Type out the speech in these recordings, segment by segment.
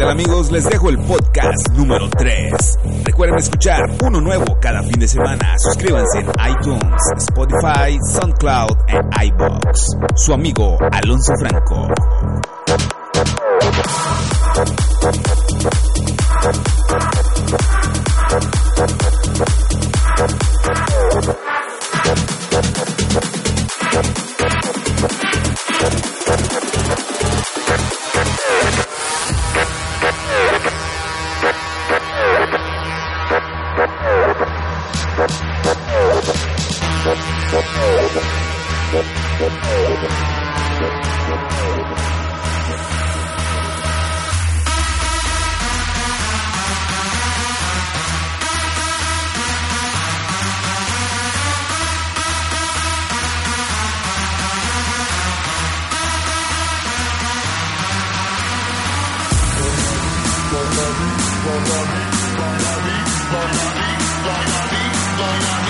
tal amigos? Les dejo el podcast número 3. Recuerden escuchar uno nuevo cada fin de semana. Suscríbanse en iTunes, Spotify, SoundCloud e iBox. Su amigo Alonso Franco. Bye, Bobby. Bye, Bobby. Bye, Bobby.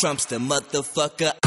Trump's the motherfucker.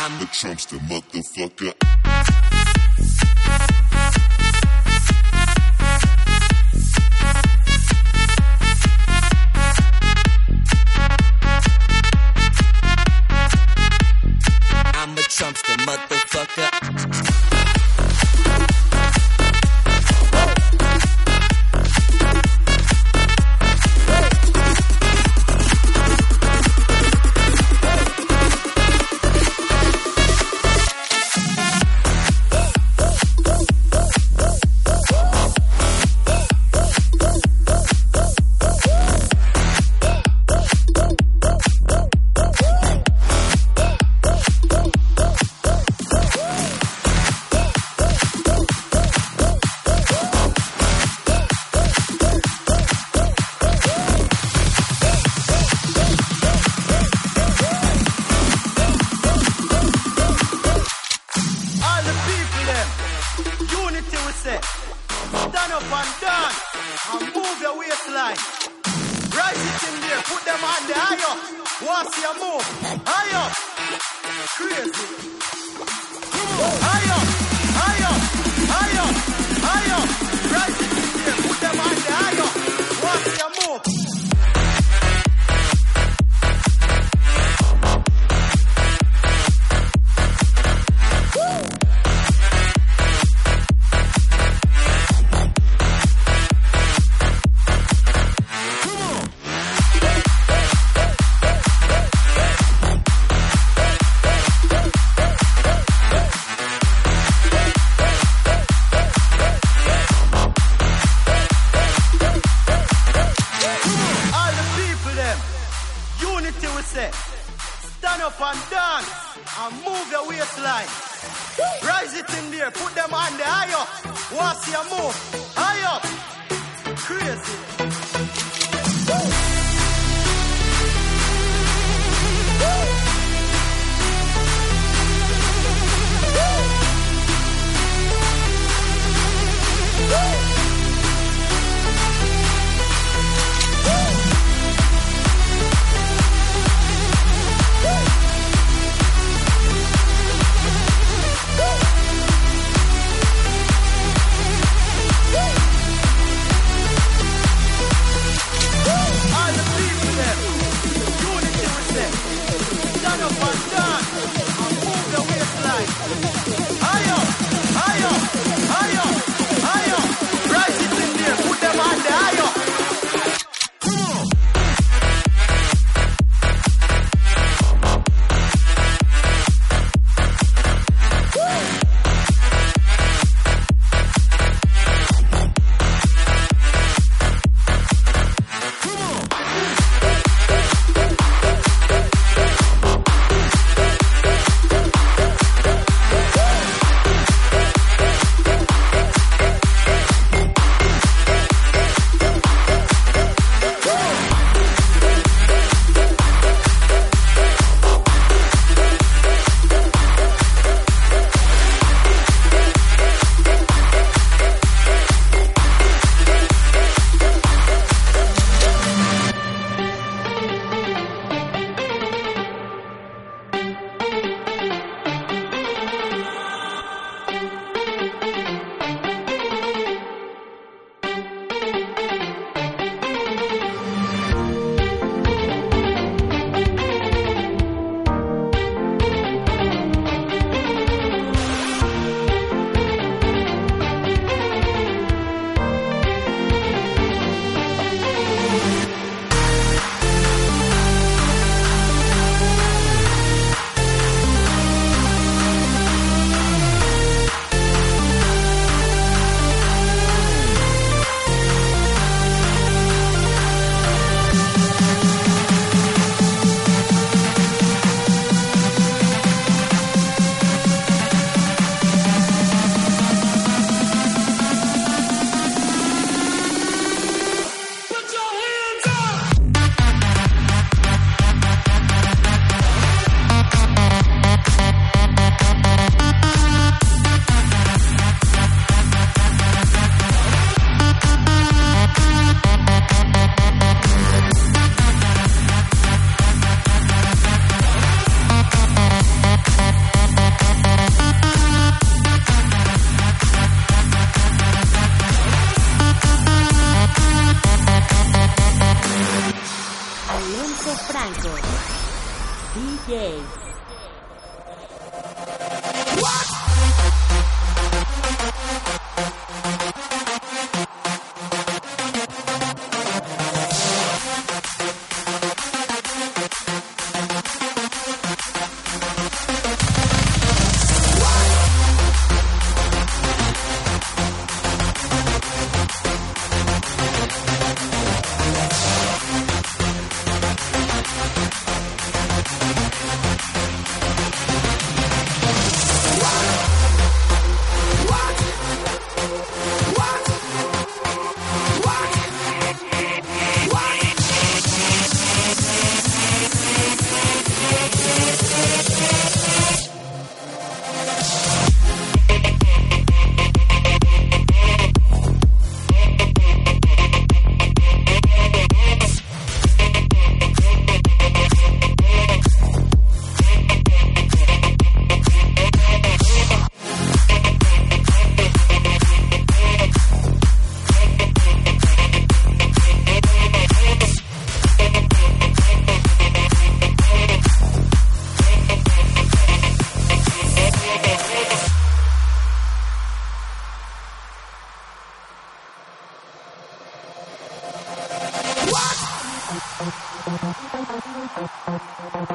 I'm the Trumpster motherfucker.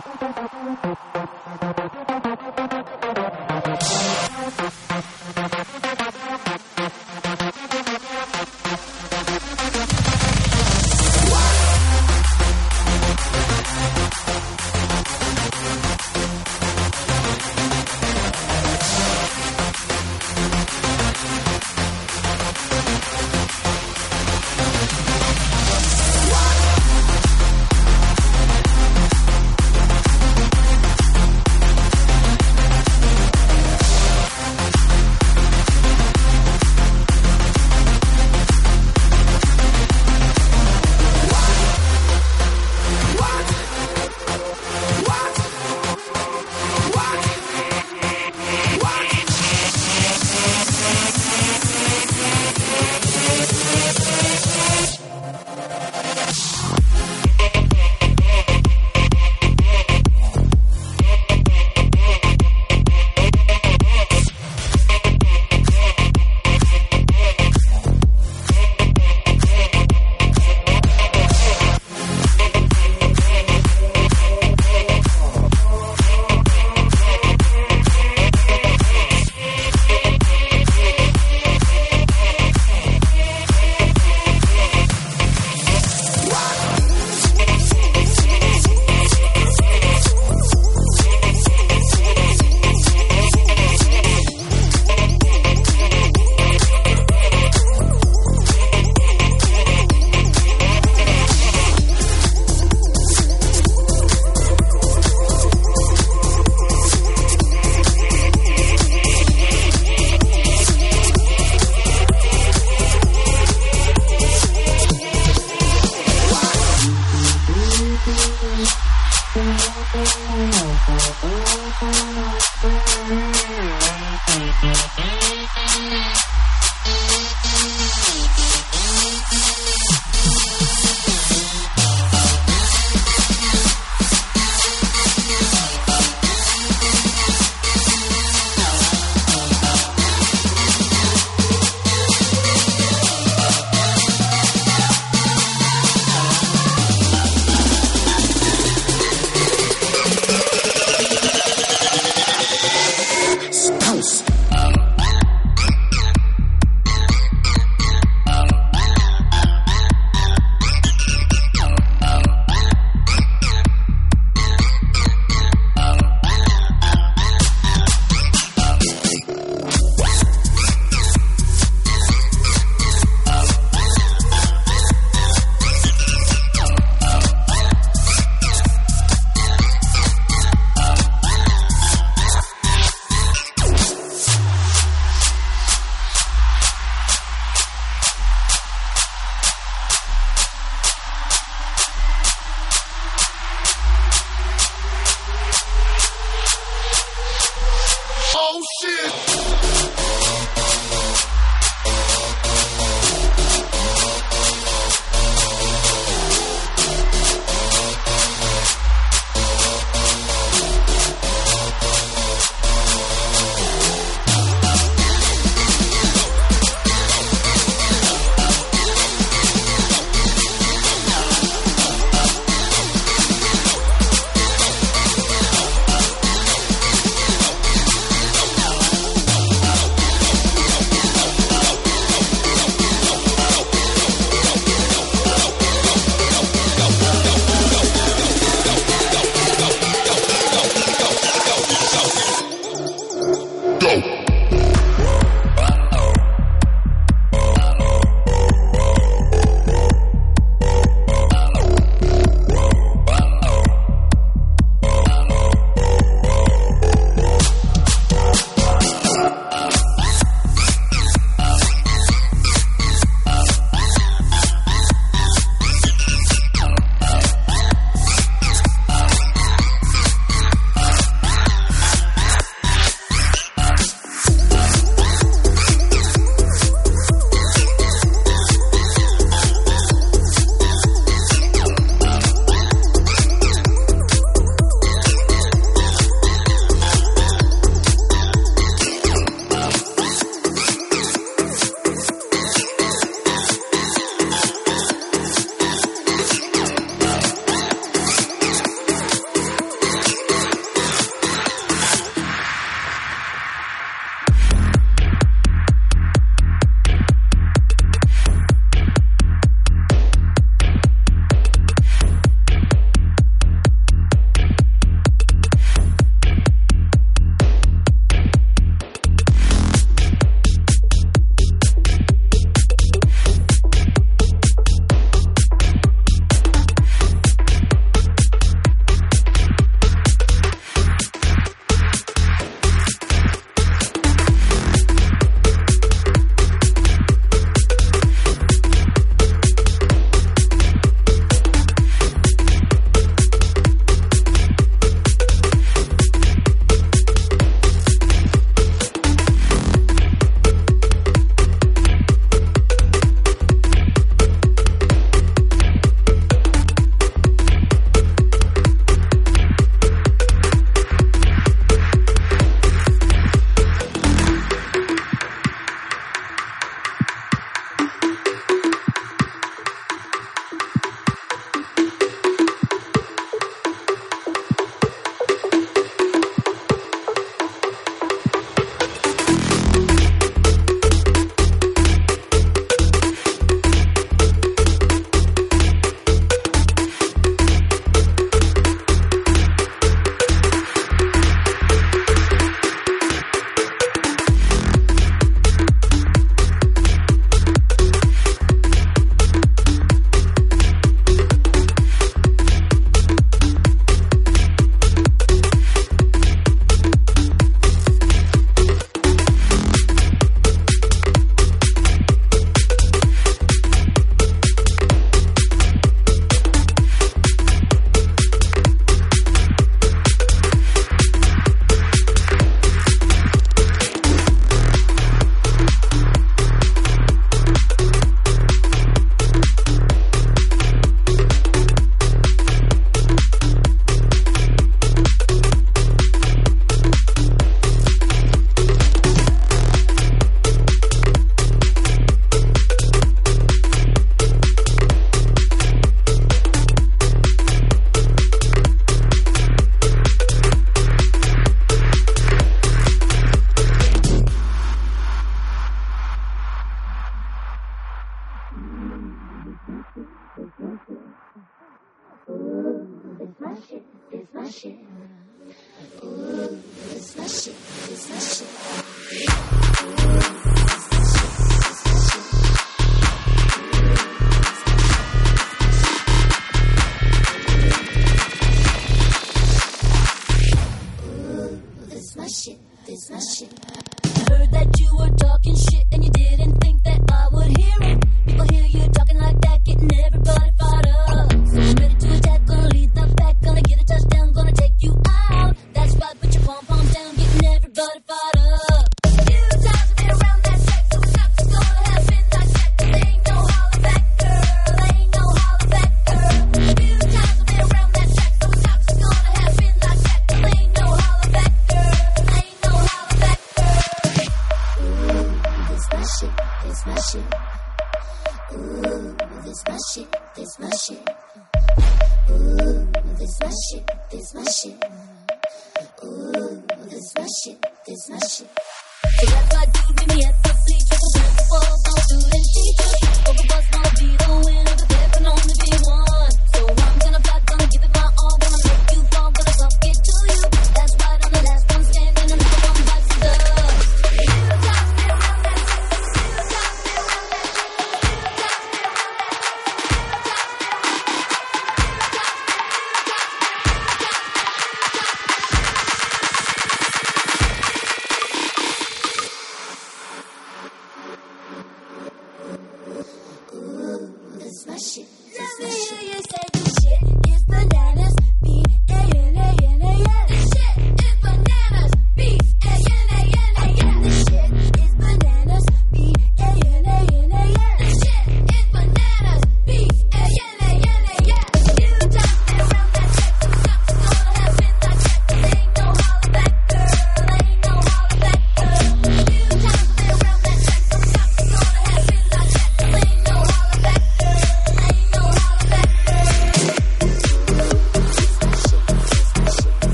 どっちだ? smash it. Ooh, let's smash it, smash it.